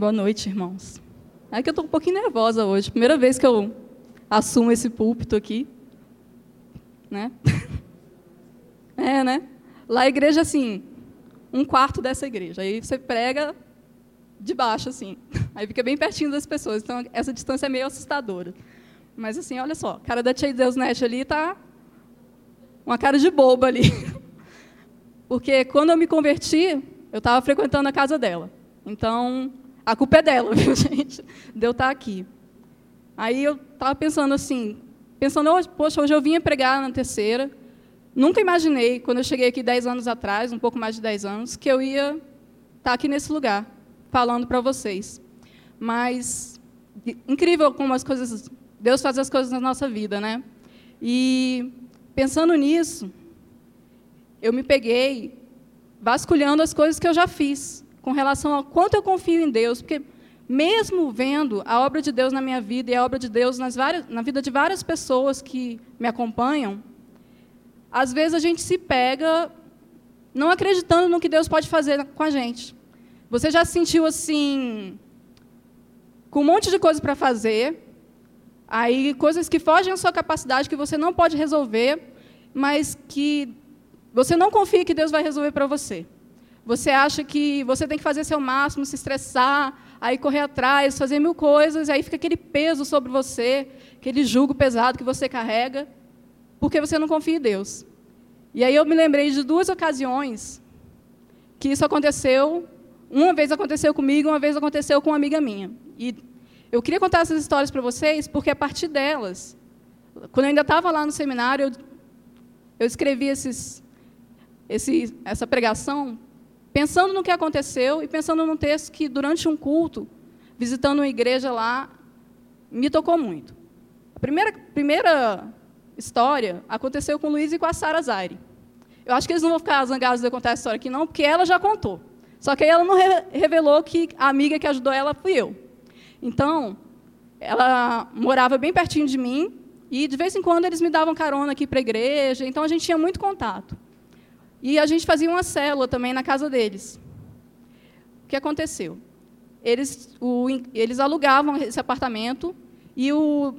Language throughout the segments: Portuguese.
Boa noite, irmãos. É que eu estou um pouquinho nervosa hoje. Primeira vez que eu assumo esse púlpito aqui. Né? É, né? Lá a igreja, assim, um quarto dessa igreja. Aí você prega de baixo, assim. Aí fica bem pertinho das pessoas. Então, essa distância é meio assustadora. Mas, assim, olha só. A cara da tia Deus Net ali tá uma cara de boba ali. Porque quando eu me converti, eu estava frequentando a casa dela. Então, a culpa é dela, viu, gente? De eu estar aqui. Aí eu estava pensando assim, pensando, poxa, hoje eu vinha pregar na terceira. Nunca imaginei, quando eu cheguei aqui 10 anos atrás, um pouco mais de 10 anos, que eu ia estar aqui nesse lugar, falando para vocês. Mas, incrível como as coisas, Deus faz as coisas na nossa vida, né? E, pensando nisso, eu me peguei vasculhando as coisas que eu já fiz com relação ao quanto eu confio em Deus, porque mesmo vendo a obra de Deus na minha vida e a obra de Deus nas várias, na vida de várias pessoas que me acompanham, às vezes a gente se pega não acreditando no que Deus pode fazer com a gente. Você já se sentiu assim, com um monte de coisa para fazer, aí coisas que fogem à sua capacidade, que você não pode resolver, mas que você não confia que Deus vai resolver para você. Você acha que você tem que fazer seu máximo, se estressar, aí correr atrás, fazer mil coisas, e aí fica aquele peso sobre você, aquele jugo pesado que você carrega, porque você não confia em Deus. E aí eu me lembrei de duas ocasiões que isso aconteceu. Uma vez aconteceu comigo, uma vez aconteceu com uma amiga minha. E eu queria contar essas histórias para vocês, porque a partir delas, quando eu ainda estava lá no seminário, eu, eu escrevi esses, esse, essa pregação pensando no que aconteceu e pensando num texto que, durante um culto, visitando uma igreja lá, me tocou muito. A primeira, primeira história aconteceu com o Luiz e com a Sara Zaire. Eu acho que eles não vão ficar zangados de eu contar essa história aqui, não, porque ela já contou. Só que ela não re revelou que a amiga que ajudou ela fui eu. Então, ela morava bem pertinho de mim, e de vez em quando eles me davam carona aqui para a igreja, então a gente tinha muito contato. E a gente fazia uma célula também na casa deles. O que aconteceu? Eles, o, eles alugavam esse apartamento e o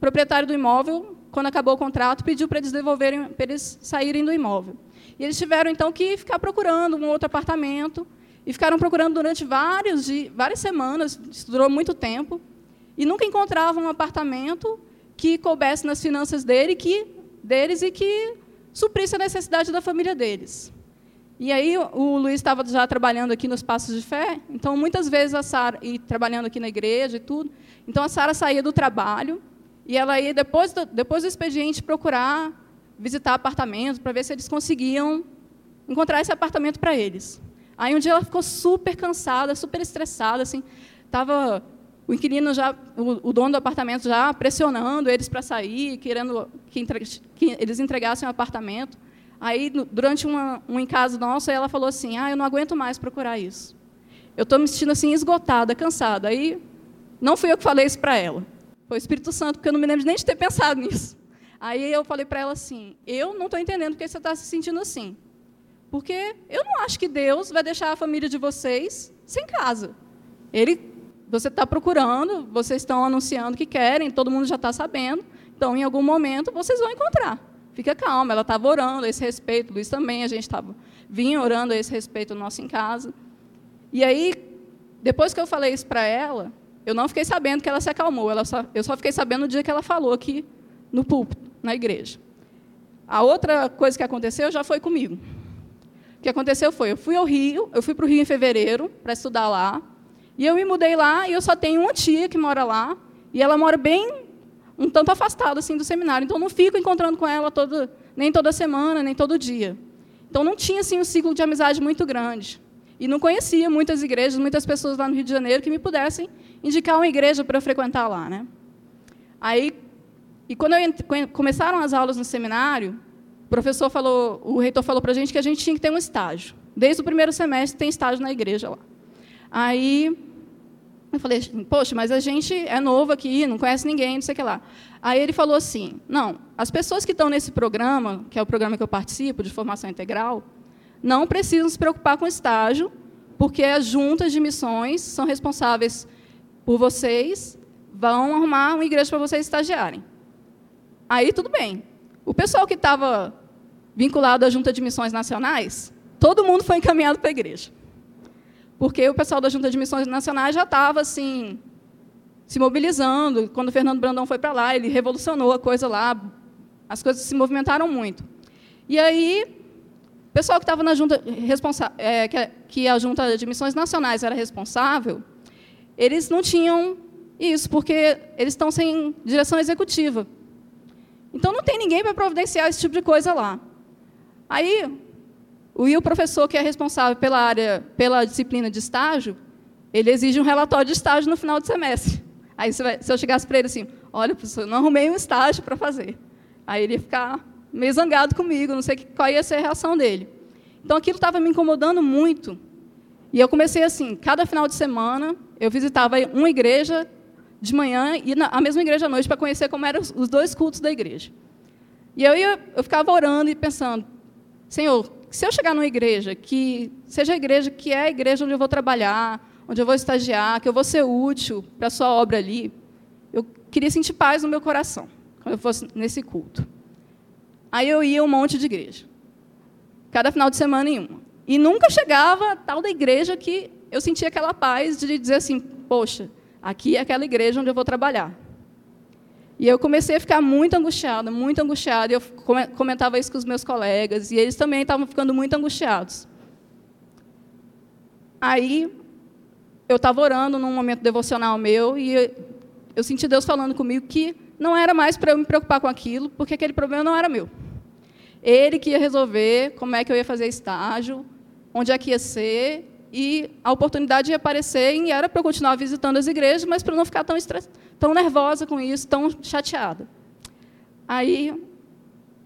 proprietário do imóvel, quando acabou o contrato, pediu para eles devolverem, para eles saírem do imóvel. E eles tiveram então que ficar procurando um outro apartamento e ficaram procurando durante vários várias semanas, durou muito tempo, e nunca encontravam um apartamento que coubesse nas finanças dele, que, deles e que suprisse a necessidade da família deles. E aí o Luiz estava já trabalhando aqui nos Passos de Fé, então muitas vezes a Sara e trabalhando aqui na igreja e tudo. Então a Sara saía do trabalho e ela ia depois do, depois do expediente procurar visitar apartamentos para ver se eles conseguiam encontrar esse apartamento para eles. Aí um dia ela ficou super cansada, super estressada, assim, estava o inquilino já, o, o, dono do apartamento já pressionando eles para sair, querendo que, entre, que, eles entregassem o apartamento. Aí, durante uma, um encaso nosso, ela falou assim: "Ah, eu não aguento mais procurar isso. Eu estou me sentindo assim esgotada, cansada". Aí, não fui eu que falei isso para ela. Foi o Espírito Santo, porque eu não me lembro nem de ter pensado nisso. Aí eu falei para ela assim: "Eu não estou entendendo porque você está se sentindo assim, porque eu não acho que Deus vai deixar a família de vocês sem casa. Ele você está procurando, vocês estão anunciando que querem, todo mundo já está sabendo. Então, em algum momento, vocês vão encontrar. Fica calma, ela estava orando a esse respeito, o Luiz também, a gente estava vinha orando a esse respeito nosso em casa. E aí, depois que eu falei isso para ela, eu não fiquei sabendo que ela se acalmou, ela só, eu só fiquei sabendo no dia que ela falou aqui no púlpito, na igreja. A outra coisa que aconteceu já foi comigo. O que aconteceu foi, eu fui ao Rio, eu fui para o Rio em fevereiro para estudar lá, e eu me mudei lá e eu só tenho uma tia que mora lá, e ela mora bem um tanto afastada assim do seminário, então não fico encontrando com ela todo, nem toda semana, nem todo dia. Então não tinha assim um ciclo de amizade muito grande. E não conhecia muitas igrejas, muitas pessoas lá no Rio de Janeiro que me pudessem indicar uma igreja para eu frequentar lá, né? Aí e quando eu, começaram as aulas no seminário, o professor falou, o reitor falou para a gente que a gente tinha que ter um estágio. Desde o primeiro semestre tem estágio na igreja lá. Aí eu falei, poxa, mas a gente é novo aqui, não conhece ninguém, não sei o que lá. Aí ele falou assim: não, as pessoas que estão nesse programa, que é o programa que eu participo, de formação integral, não precisam se preocupar com estágio, porque as juntas de missões são responsáveis por vocês, vão arrumar uma igreja para vocês estagiarem. Aí tudo bem. O pessoal que estava vinculado à Junta de Missões Nacionais, todo mundo foi encaminhado para a igreja. Porque o pessoal da Junta de Missões Nacionais já estava assim, se mobilizando. Quando o Fernando Brandão foi para lá, ele revolucionou a coisa lá, as coisas se movimentaram muito. E aí, o pessoal que estava na junta, é, que, que a Junta de Missões Nacionais era responsável, eles não tinham isso, porque eles estão sem direção executiva. Então, não tem ninguém para providenciar esse tipo de coisa lá. Aí, o Will, professor que é responsável pela área, pela disciplina de estágio, ele exige um relatório de estágio no final do semestre. Aí, se eu chegasse para ele assim, olha, professor, não arrumei um estágio para fazer. Aí ele ia ficar meio zangado comigo, não sei qual ia ser a reação dele. Então, aquilo estava me incomodando muito. E eu comecei assim, cada final de semana, eu visitava uma igreja de manhã e a mesma igreja à noite para conhecer como eram os dois cultos da igreja. E eu, ia, eu ficava orando e pensando, Senhor, se eu chegar numa igreja que seja a igreja que é a igreja onde eu vou trabalhar, onde eu vou estagiar, que eu vou ser útil para a sua obra ali, eu queria sentir paz no meu coração quando eu fosse nesse culto. Aí eu ia um monte de igreja. Cada final de semana em uma. E nunca chegava a tal da igreja que eu sentia aquela paz de dizer assim, poxa, aqui é aquela igreja onde eu vou trabalhar. E eu comecei a ficar muito angustiada, muito angustiada. E eu comentava isso com os meus colegas, e eles também estavam ficando muito angustiados. Aí, eu estava orando num momento devocional meu, e eu senti Deus falando comigo que não era mais para eu me preocupar com aquilo, porque aquele problema não era meu. Ele que ia resolver como é que eu ia fazer estágio, onde é que ia ser, e a oportunidade ia aparecer, e era para eu continuar visitando as igrejas, mas para não ficar tão, estress... tão nervosa com isso, tão chateada. Aí,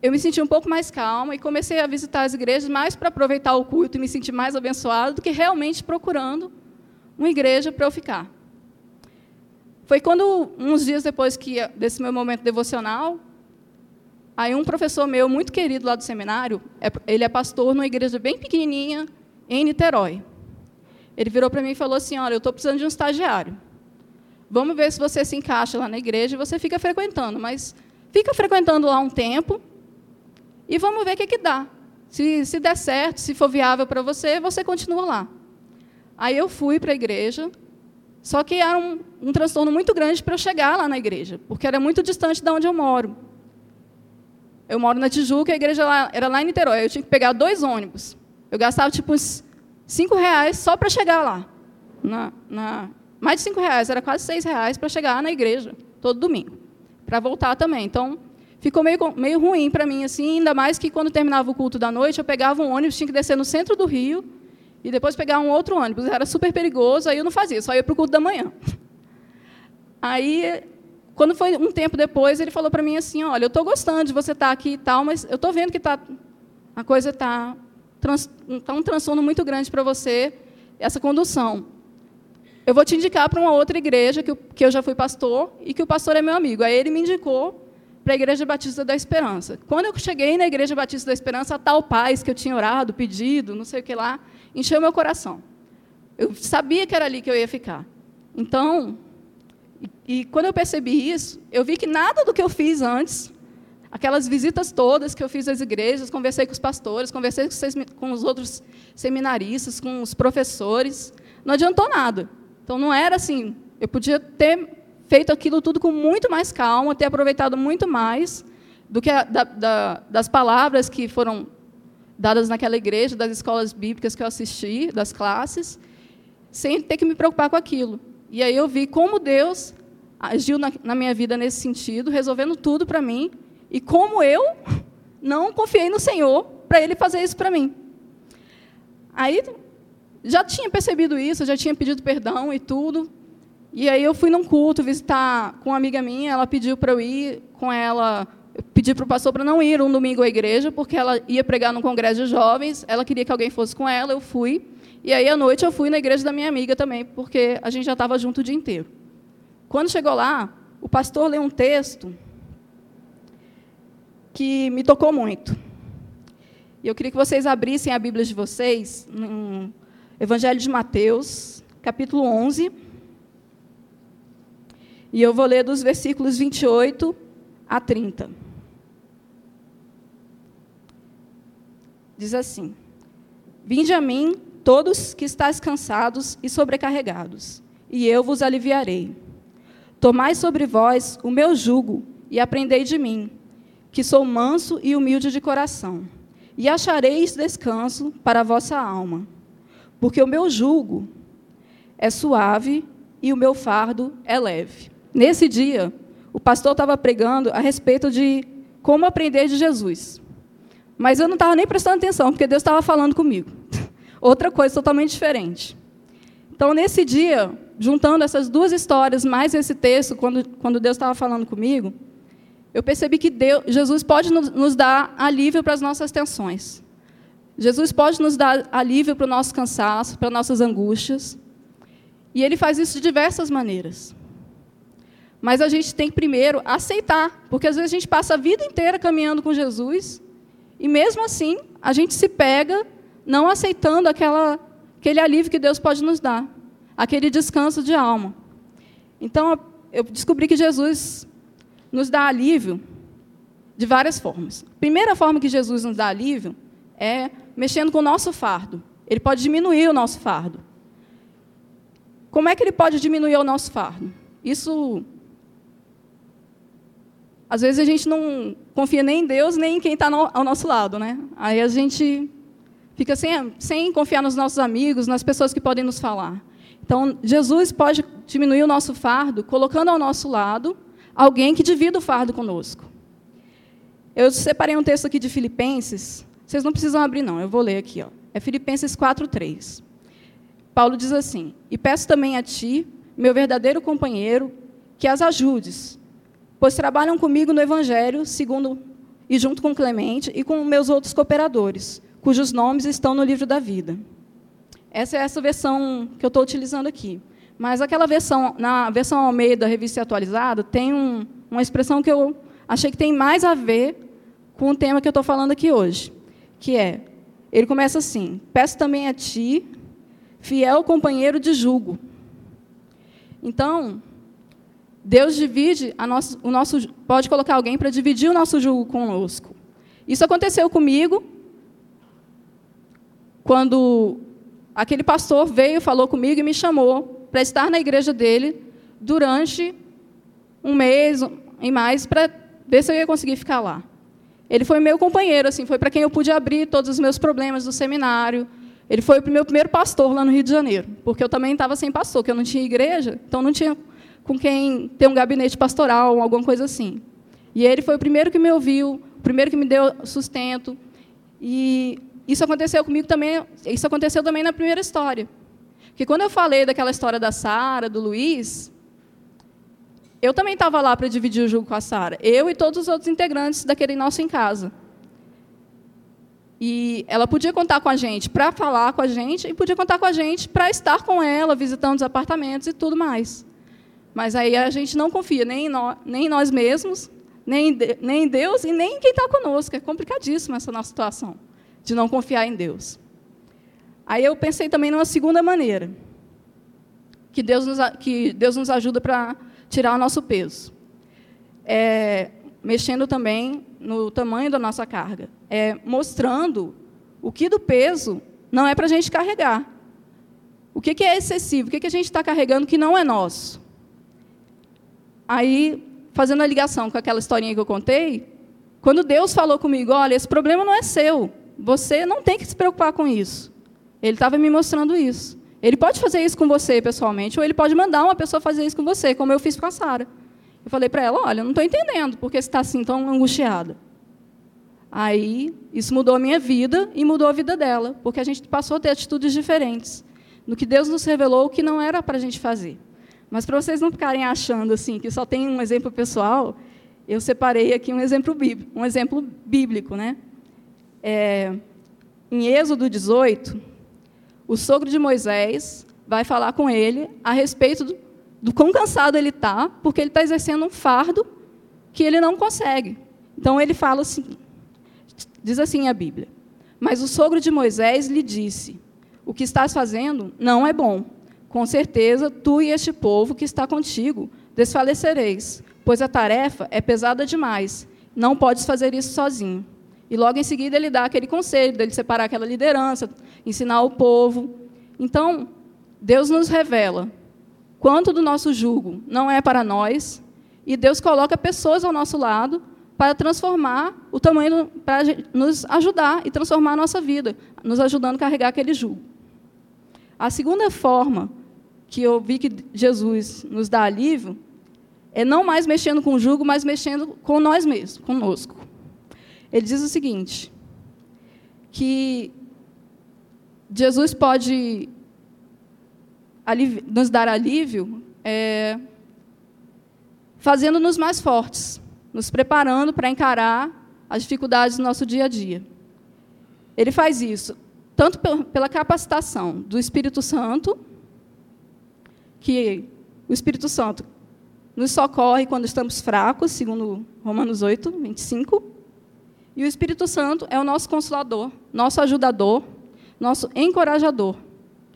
eu me senti um pouco mais calma e comecei a visitar as igrejas mais para aproveitar o culto e me sentir mais abençoado do que realmente procurando uma igreja para eu ficar. Foi quando, uns dias depois que desse meu momento devocional, aí um professor meu, muito querido lá do seminário, é, ele é pastor numa igreja bem pequenininha, em Niterói. Ele virou para mim e falou assim, olha, eu estou precisando de um estagiário. Vamos ver se você se encaixa lá na igreja e você fica frequentando, mas fica frequentando lá um tempo e vamos ver o que, que dá. Se, se der certo, se for viável para você, você continua lá. Aí eu fui para a igreja, só que era um, um transtorno muito grande para eu chegar lá na igreja, porque era muito distante de onde eu moro. Eu moro na Tijuca, a igreja lá, era lá em Niterói. Eu tinha que pegar dois ônibus. Eu gastava tipo uns cinco reais só para chegar lá. Na, na, mais de cinco reais, era quase seis reais para chegar na igreja, todo domingo. Para voltar também. Então, ficou meio, meio ruim para mim, assim, ainda mais que quando terminava o culto da noite, eu pegava um ônibus, tinha que descer no centro do Rio, e depois pegar um outro ônibus. Era super perigoso, aí eu não fazia, só ia para o culto da manhã. Aí, quando foi um tempo depois, ele falou para mim assim, olha, eu estou gostando de você estar tá aqui e tal, mas eu estou vendo que tá, a coisa está tá um transtorno muito grande para você, essa condução. Eu vou te indicar para uma outra igreja, que eu, que eu já fui pastor, e que o pastor é meu amigo. Aí ele me indicou para a Igreja Batista da Esperança. Quando eu cheguei na Igreja Batista da Esperança, a tal paz que eu tinha orado, pedido, não sei o que lá, encheu meu coração. Eu sabia que era ali que eu ia ficar. Então, e, e quando eu percebi isso, eu vi que nada do que eu fiz antes, aquelas visitas todas que eu fiz às igrejas, conversei com os pastores, conversei com os outros seminaristas, com os professores, não adiantou nada. Então, não era assim. Eu podia ter feito aquilo tudo com muito mais calma, ter aproveitado muito mais do que a, da, da, das palavras que foram dadas naquela igreja, das escolas bíblicas que eu assisti, das classes, sem ter que me preocupar com aquilo. E aí eu vi como Deus agiu na, na minha vida nesse sentido, resolvendo tudo para mim, e como eu não confiei no Senhor para Ele fazer isso para mim. Aí já tinha percebido isso, já tinha pedido perdão e tudo. E aí eu fui num culto visitar com uma amiga minha, ela pediu para eu ir com ela pedi para o pastor para não ir um domingo à igreja, porque ela ia pregar num congresso de jovens, ela queria que alguém fosse com ela, eu fui. E aí, à noite, eu fui na igreja da minha amiga também, porque a gente já estava junto o dia inteiro. Quando chegou lá, o pastor leu um texto que me tocou muito. E eu queria que vocês abrissem a Bíblia de vocês Evangelho de Mateus, capítulo 11. E eu vou ler dos versículos 28 a 30. Diz assim: Vinde a mim, todos que estáis cansados e sobrecarregados, e eu vos aliviarei. Tomai sobre vós o meu jugo e aprendei de mim, que sou manso e humilde de coração, e achareis descanso para a vossa alma. Porque o meu jugo é suave e o meu fardo é leve. Nesse dia, o pastor estava pregando a respeito de como aprender de Jesus. Mas eu não estava nem prestando atenção, porque Deus estava falando comigo. Outra coisa totalmente diferente. Então, nesse dia, juntando essas duas histórias, mais esse texto, quando, quando Deus estava falando comigo, eu percebi que Deus, Jesus pode nos, dar alívio para as nossas tensões. Jesus pode nos dar alívio para o nosso cansaço, para nossas angústias. E Ele faz isso de diversas maneiras. Mas a gente tem que primeiro aceitar, porque às vezes a gente passa a vida inteira caminhando com Jesus e mesmo assim a gente se pega não aceitando aquela, aquele alívio que Deus pode nos dar, aquele descanso de alma. Então eu descobri que Jesus nos dá alívio de várias formas. A primeira forma que Jesus nos dá alívio é mexendo com o nosso fardo. Ele pode diminuir o nosso fardo. Como é que ele pode diminuir o nosso fardo? Isso às vezes a gente não confia nem em Deus, nem em quem está ao nosso lado. Né? Aí a gente fica sem, sem confiar nos nossos amigos, nas pessoas que podem nos falar. Então, Jesus pode diminuir o nosso fardo colocando ao nosso lado alguém que divida o fardo conosco. Eu separei um texto aqui de Filipenses. Vocês não precisam abrir, não, eu vou ler aqui. Ó. É Filipenses 4,3. Paulo diz assim: E peço também a ti, meu verdadeiro companheiro, que as ajudes pois trabalham comigo no Evangelho, segundo e junto com Clemente e com meus outros cooperadores, cujos nomes estão no livro da vida. Essa é essa versão que eu estou utilizando aqui. Mas aquela versão, na versão Almeida, revista atualizada, tem um, uma expressão que eu achei que tem mais a ver com o tema que eu estou falando aqui hoje, que é, ele começa assim, peço também a ti, fiel companheiro de jugo. Então, Deus divide nosso, o nosso, pode colocar alguém para dividir o nosso jugo conosco. Isso aconteceu comigo quando aquele pastor veio, falou comigo e me chamou para estar na igreja dele durante um mês e mais para ver se eu ia conseguir ficar lá. Ele foi meu companheiro, assim, foi para quem eu pude abrir todos os meus problemas do seminário. Ele foi o meu primeiro pastor lá no Rio de Janeiro, porque eu também estava sem pastor, que eu não tinha igreja, então não tinha com quem tem um gabinete pastoral, alguma coisa assim. E ele foi o primeiro que me ouviu, o primeiro que me deu sustento. E isso aconteceu comigo também, isso aconteceu também na primeira história. Porque quando eu falei daquela história da Sara, do Luiz, eu também estava lá para dividir o jogo com a Sara. Eu e todos os outros integrantes daquele nosso em casa. E ela podia contar com a gente para falar com a gente e podia contar com a gente para estar com ela, visitando os apartamentos e tudo mais. Mas aí a gente não confia nem em nós, nem em nós mesmos, nem em, nem em Deus e nem em quem está conosco. É complicadíssima essa nossa situação, de não confiar em Deus. Aí eu pensei também numa segunda maneira, que Deus nos, que Deus nos ajuda para tirar o nosso peso. É, mexendo também no tamanho da nossa carga. É, mostrando o que do peso não é para a gente carregar. O que, que é excessivo? O que, que a gente está carregando que não é nosso? Aí, fazendo a ligação com aquela historinha que eu contei, quando Deus falou comigo, olha, esse problema não é seu, você não tem que se preocupar com isso. Ele estava me mostrando isso. Ele pode fazer isso com você pessoalmente, ou ele pode mandar uma pessoa fazer isso com você, como eu fiz com a Sara. Eu falei para ela, olha, não estou entendendo porque você está assim tão angustiada. Aí, isso mudou a minha vida e mudou a vida dela, porque a gente passou a ter atitudes diferentes. No que Deus nos revelou que não era para a gente fazer. Mas para vocês não ficarem achando assim que só tem um exemplo pessoal, eu separei aqui um exemplo bíblico, um exemplo bíblico, né? É, em Êxodo 18, o sogro de Moisés vai falar com ele a respeito do, do quão cansado ele está, porque ele está exercendo um fardo que ele não consegue. Então ele fala assim, diz assim a Bíblia: Mas o sogro de Moisés lhe disse: O que estás fazendo não é bom. Com certeza, tu e este povo que está contigo desfalecereis, pois a tarefa é pesada demais. Não podes fazer isso sozinho. E logo em seguida ele dá aquele conselho dele separar aquela liderança, ensinar o povo. Então, Deus nos revela quanto do nosso jugo não é para nós, e Deus coloca pessoas ao nosso lado para transformar o tamanho, para nos ajudar e transformar a nossa vida, nos ajudando a carregar aquele jugo. A segunda forma que eu vi que Jesus nos dá alívio é não mais mexendo com o jugo, mas mexendo com nós mesmos, conosco. Ele diz o seguinte: que Jesus pode nos dar alívio é, fazendo-nos mais fortes, nos preparando para encarar as dificuldades do nosso dia a dia. Ele faz isso tanto pela capacitação do Espírito Santo, que o Espírito Santo nos socorre quando estamos fracos, segundo Romanos 8, 25. E o Espírito Santo é o nosso consolador, nosso ajudador, nosso encorajador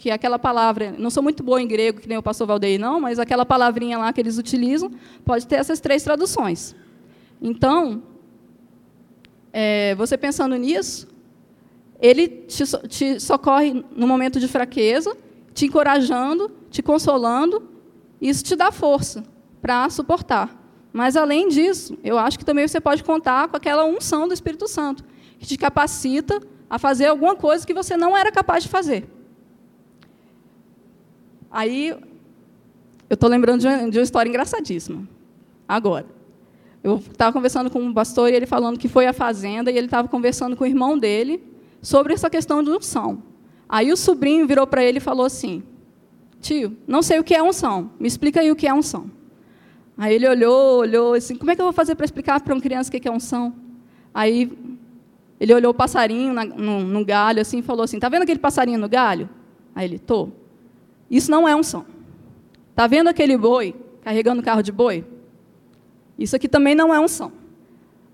que é aquela palavra, não sou muito boa em grego, que nem o pastor Valdeir, não, mas aquela palavrinha lá que eles utilizam, pode ter essas três traduções. Então, é, você pensando nisso, ele te, te socorre no momento de fraqueza, te encorajando, te consolando, isso te dá força para suportar. Mas, além disso, eu acho que também você pode contar com aquela unção do Espírito Santo, que te capacita a fazer alguma coisa que você não era capaz de fazer. Aí, eu estou lembrando de uma, de uma, história engraçadíssima. Agora. Eu estava conversando com um pastor e ele falando que foi à fazenda e ele estava conversando com o irmão dele sobre essa questão de unção. Aí o sobrinho virou para ele e falou assim: Tio, não sei o que é unção, me explica aí o que é unção. Aí ele olhou, olhou, assim: Como é que eu vou fazer para explicar para uma criança o que é unção? Aí ele olhou o passarinho na, no, no galho assim e falou assim: Tá vendo aquele passarinho no galho? Aí ele: Tô. Isso não é unção. Está vendo aquele boi carregando o carro de boi? Isso aqui também não é unção.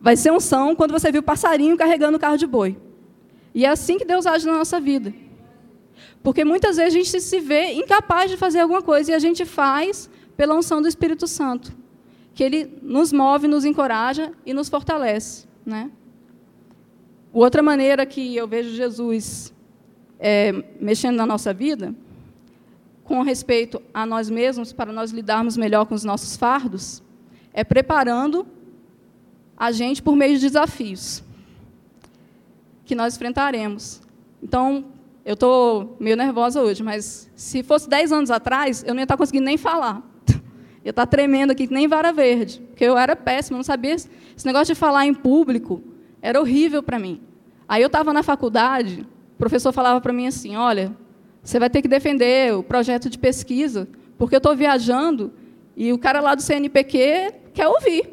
Vai ser unção quando você viu o passarinho carregando o carro de boi. E é assim que Deus age na nossa vida. Porque muitas vezes a gente se vê incapaz de fazer alguma coisa e a gente faz pela unção do Espírito Santo, que ele nos move, nos encoraja e nos fortalece, né? Outra maneira que eu vejo Jesus é, mexendo na nossa vida com respeito a nós mesmos, para nós lidarmos melhor com os nossos fardos, é preparando a gente por meio de desafios que nós enfrentaremos. Então, eu estou meio nervosa hoje, mas se fosse 10 anos atrás, eu não ia estar conseguindo nem falar. Eu ia estar tremendo aqui, nem vara verde, porque eu era péssima, não sabia. Esse negócio de falar em público era horrível para mim. Aí eu estava na faculdade, o professor falava para mim assim: olha, você vai ter que defender o projeto de pesquisa, porque eu estou viajando e o cara lá do CNPq quer ouvir.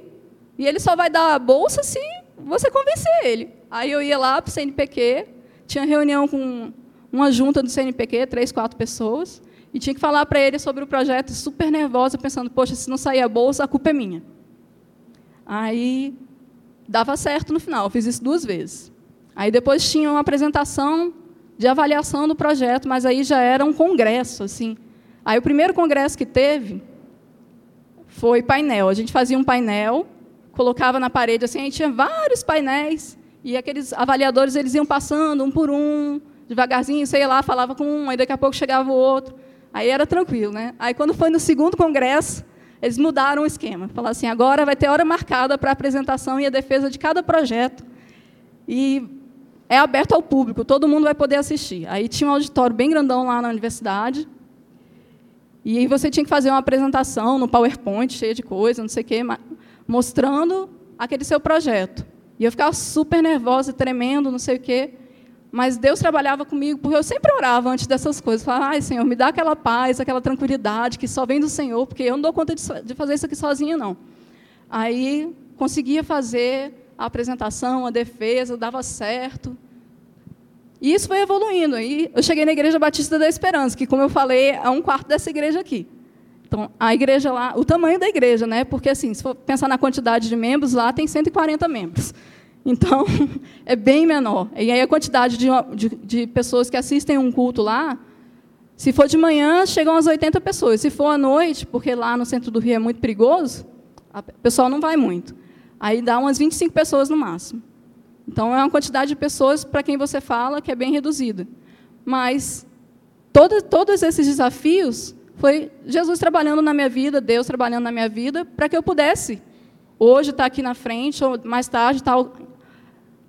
E ele só vai dar a bolsa se você convencer ele. Aí eu ia lá para o CNPq, tinha reunião com uma junta do CNPq, três, quatro pessoas, e tinha que falar para ele sobre o projeto, super nervosa, pensando, poxa, se não sair a bolsa, a culpa é minha. Aí dava certo no final, fiz isso duas vezes. Aí depois tinha uma apresentação de avaliação do projeto, mas aí já era um congresso, assim. Aí o primeiro congresso que teve foi painel. A gente fazia um painel, colocava na parede assim, a gente tinha vários painéis e aqueles avaliadores eles iam passando um por um, devagarzinho, sei lá, falava com um, aí daqui a pouco chegava o outro. Aí era tranquilo, né? Aí quando foi no segundo congresso, eles mudaram o esquema. Falaram assim, agora vai ter hora marcada para a apresentação e a defesa de cada projeto. E é aberto ao público, todo mundo vai poder assistir. Aí tinha um auditório bem grandão lá na universidade. E você tinha que fazer uma apresentação no PowerPoint, cheia de coisa, não sei o quê, mostrando aquele seu projeto. E eu ficava super nervosa, tremendo, não sei o quê. Mas Deus trabalhava comigo, porque eu sempre orava antes dessas coisas. Falava, ai, Senhor, me dá aquela paz, aquela tranquilidade que só vem do Senhor, porque eu não dou conta de fazer isso aqui sozinha, não. Aí conseguia fazer, a apresentação, a defesa, dava certo. E isso foi evoluindo. Aí eu cheguei na Igreja Batista da Esperança, que, como eu falei, é um quarto dessa igreja aqui. Então, a igreja lá, o tamanho da igreja, né? Porque, assim, se for pensar na quantidade de membros, lá tem 140 membros. Então, é bem menor. E aí a quantidade de, de, de, pessoas que assistem um culto lá, se for de manhã, chegam às 80 pessoas. Se for à noite, porque lá no centro do Rio é muito perigoso, o pessoal não vai muito. Aí dá umas 25 pessoas no máximo. Então, é uma quantidade de pessoas para quem você fala que é bem reduzida. Mas todo, todos esses desafios foi Jesus trabalhando na minha vida, Deus trabalhando na minha vida, para que eu pudesse hoje estar aqui na frente, ou mais tarde estar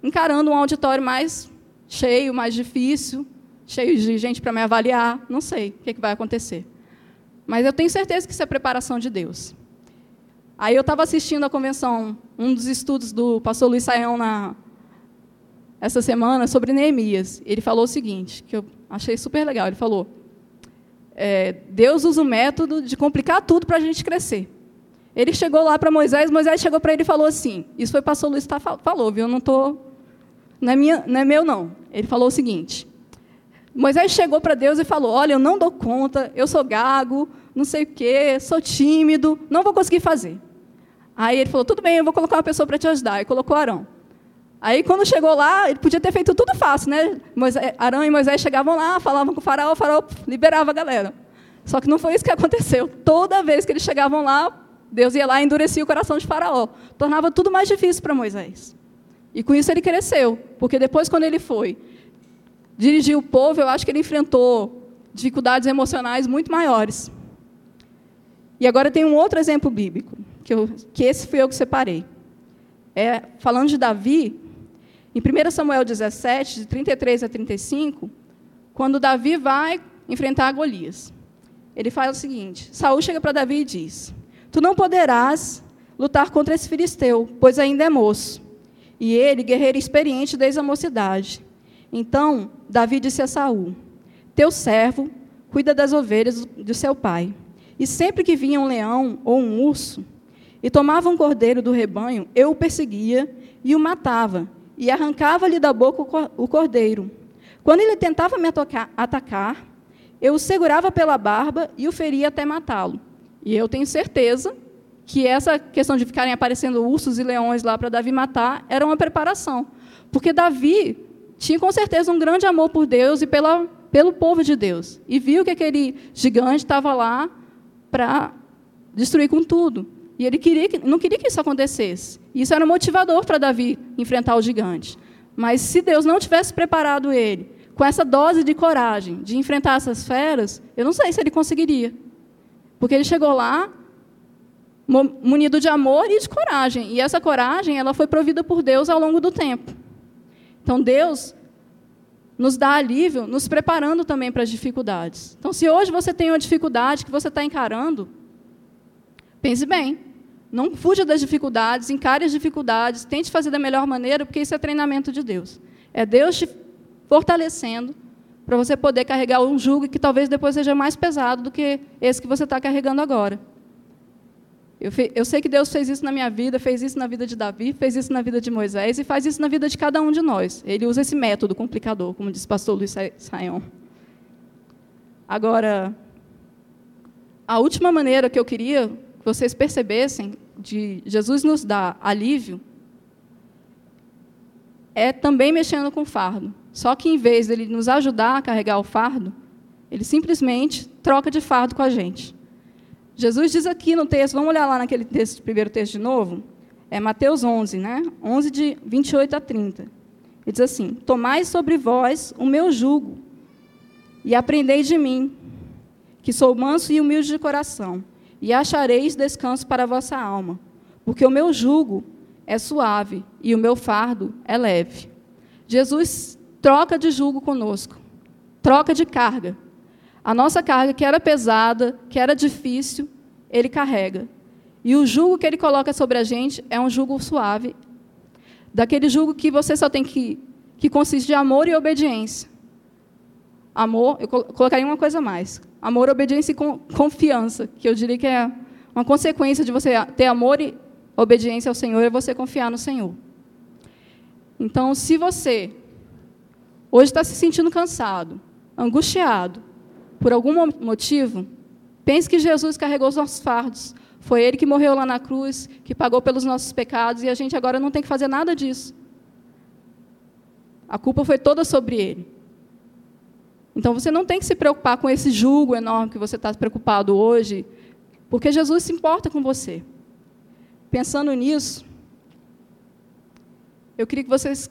encarando um auditório mais cheio, mais difícil, cheio de gente para me avaliar. Não sei o que, que vai acontecer. Mas eu tenho certeza que isso é preparação de Deus. Aí eu estava assistindo a convenção, um dos estudos do pastor Luiz Saião na, essa semana sobre Neemias. Ele falou o seguinte, que eu achei super legal. Ele falou: é, Deus usa o método de complicar tudo para a gente crescer. Ele chegou lá para Moisés, Moisés chegou para ele e falou assim: Isso foi pastor Luiz tá, falou, viu? Não tô, não é, minha, não é meu não. Ele falou o seguinte: Moisés chegou para Deus e falou: Olha, eu não dou conta, eu sou gago, não sei o quê, sou tímido, não vou conseguir fazer. Aí ele falou: Tudo bem, eu vou colocar uma pessoa para te ajudar. E colocou Arão. Aí, quando chegou lá, ele podia ter feito tudo fácil, né? Moisés, Arão e Moisés chegavam lá, falavam com o faraó, o faraó liberava a galera. Só que não foi isso que aconteceu. Toda vez que eles chegavam lá, Deus ia lá e endurecia o coração de faraó. Tornava tudo mais difícil para Moisés. E com isso ele cresceu, porque depois, quando ele foi dirigir o povo, eu acho que ele enfrentou dificuldades emocionais muito maiores. E agora tem um outro exemplo bíblico, que, eu, que esse fui eu que separei. É, falando de Davi, em 1 Samuel 17, de 33 a 35, quando Davi vai enfrentar Golias, ele fala o seguinte: Saul chega para Davi e diz: Tu não poderás lutar contra esse filisteu, pois ainda é moço, e ele guerreiro experiente desde a mocidade. Então Davi disse a Saul: Teu servo cuida das ovelhas de seu pai. E sempre que vinha um leão ou um urso e tomava um cordeiro do rebanho, eu o perseguia e o matava, e arrancava-lhe da boca o cordeiro. Quando ele tentava me atacar, eu o segurava pela barba e o feria até matá-lo. E eu tenho certeza que essa questão de ficarem aparecendo ursos e leões lá para Davi matar era uma preparação. Porque Davi tinha com certeza um grande amor por Deus e pela, pelo povo de Deus. E viu que aquele gigante estava lá para destruir com tudo. E ele queria que, não queria que isso acontecesse. Isso era motivador para Davi enfrentar o gigante. Mas se Deus não tivesse preparado ele com essa dose de coragem de enfrentar essas feras, eu não sei se ele conseguiria. Porque ele chegou lá munido de amor e de coragem. E essa coragem, ela foi provida por Deus ao longo do tempo. Então Deus nos dá alívio, nos preparando também para as dificuldades. Então, se hoje você tem uma dificuldade que você está encarando, Pense bem. Não fuja das dificuldades, encare as dificuldades, tente fazer da melhor maneira, porque isso é treinamento de Deus. É Deus te fortalecendo para você poder carregar um jugo que talvez depois seja mais pesado do que esse que você está carregando agora. Eu, eu, sei que Deus fez isso na minha vida, fez isso na vida de Davi, fez isso na vida de Moisés e faz isso na vida de cada um de nós. Ele usa esse método complicador, como disse o pastor Luiz Saião. Agora, a última maneira que eu queria vocês percebessem de Jesus nos dar alívio, é também mexendo com o fardo. Só que em vez dele nos ajudar a carregar o fardo, ele simplesmente troca de fardo com a gente. Jesus diz aqui no texto, vamos olhar lá naquele texto, primeiro texto de novo, é Mateus 11, né? 11 de 28 a 30. Ele diz assim: Tomai sobre vós o meu jugo e aprendei de mim, que sou manso e humilde de coração, e achareis descanso para a vossa alma, porque o meu jugo é suave e o meu fardo é leve. Jesus troca de jugo conosco, troca de carga. A nossa carga, que era pesada, que era difícil, ele carrega. E o jugo que ele coloca sobre a gente é um jugo suave, daquele jugo que você só tem que, que consiste de amor e obediência. Amor, eu colocaria uma coisa mais. Amor, obediência e confiança, que eu diria que é uma consequência de você ter amor e obediência ao Senhor é você confiar no Senhor. Então, se você hoje está se sentindo cansado, angustiado, por algum motivo, pense que Jesus carregou os nossos fardos. Foi Ele que morreu lá na cruz, que pagou pelos nossos pecados, e a gente agora não tem que fazer nada disso. A culpa foi toda sobre ele. Então você não tem que se preocupar com esse julgo enorme que você está preocupado hoje, porque Jesus se importa com você. Pensando nisso, eu queria que vocês,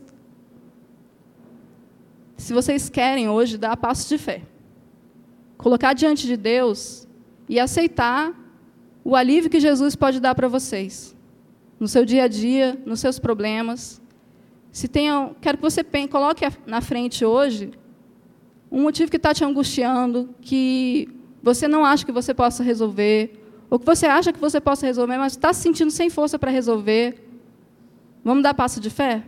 se vocês querem hoje, dar passos de fé. Colocar diante de Deus e aceitar o alívio que Jesus pode dar para vocês. No seu dia a dia, nos seus problemas. Se tenham, quero que você coloque na frente hoje um motivo que está te angustiando, que você não acha que você possa resolver, ou que você acha que você possa resolver, mas está se sentindo sem força para resolver. Vamos dar passo de fé?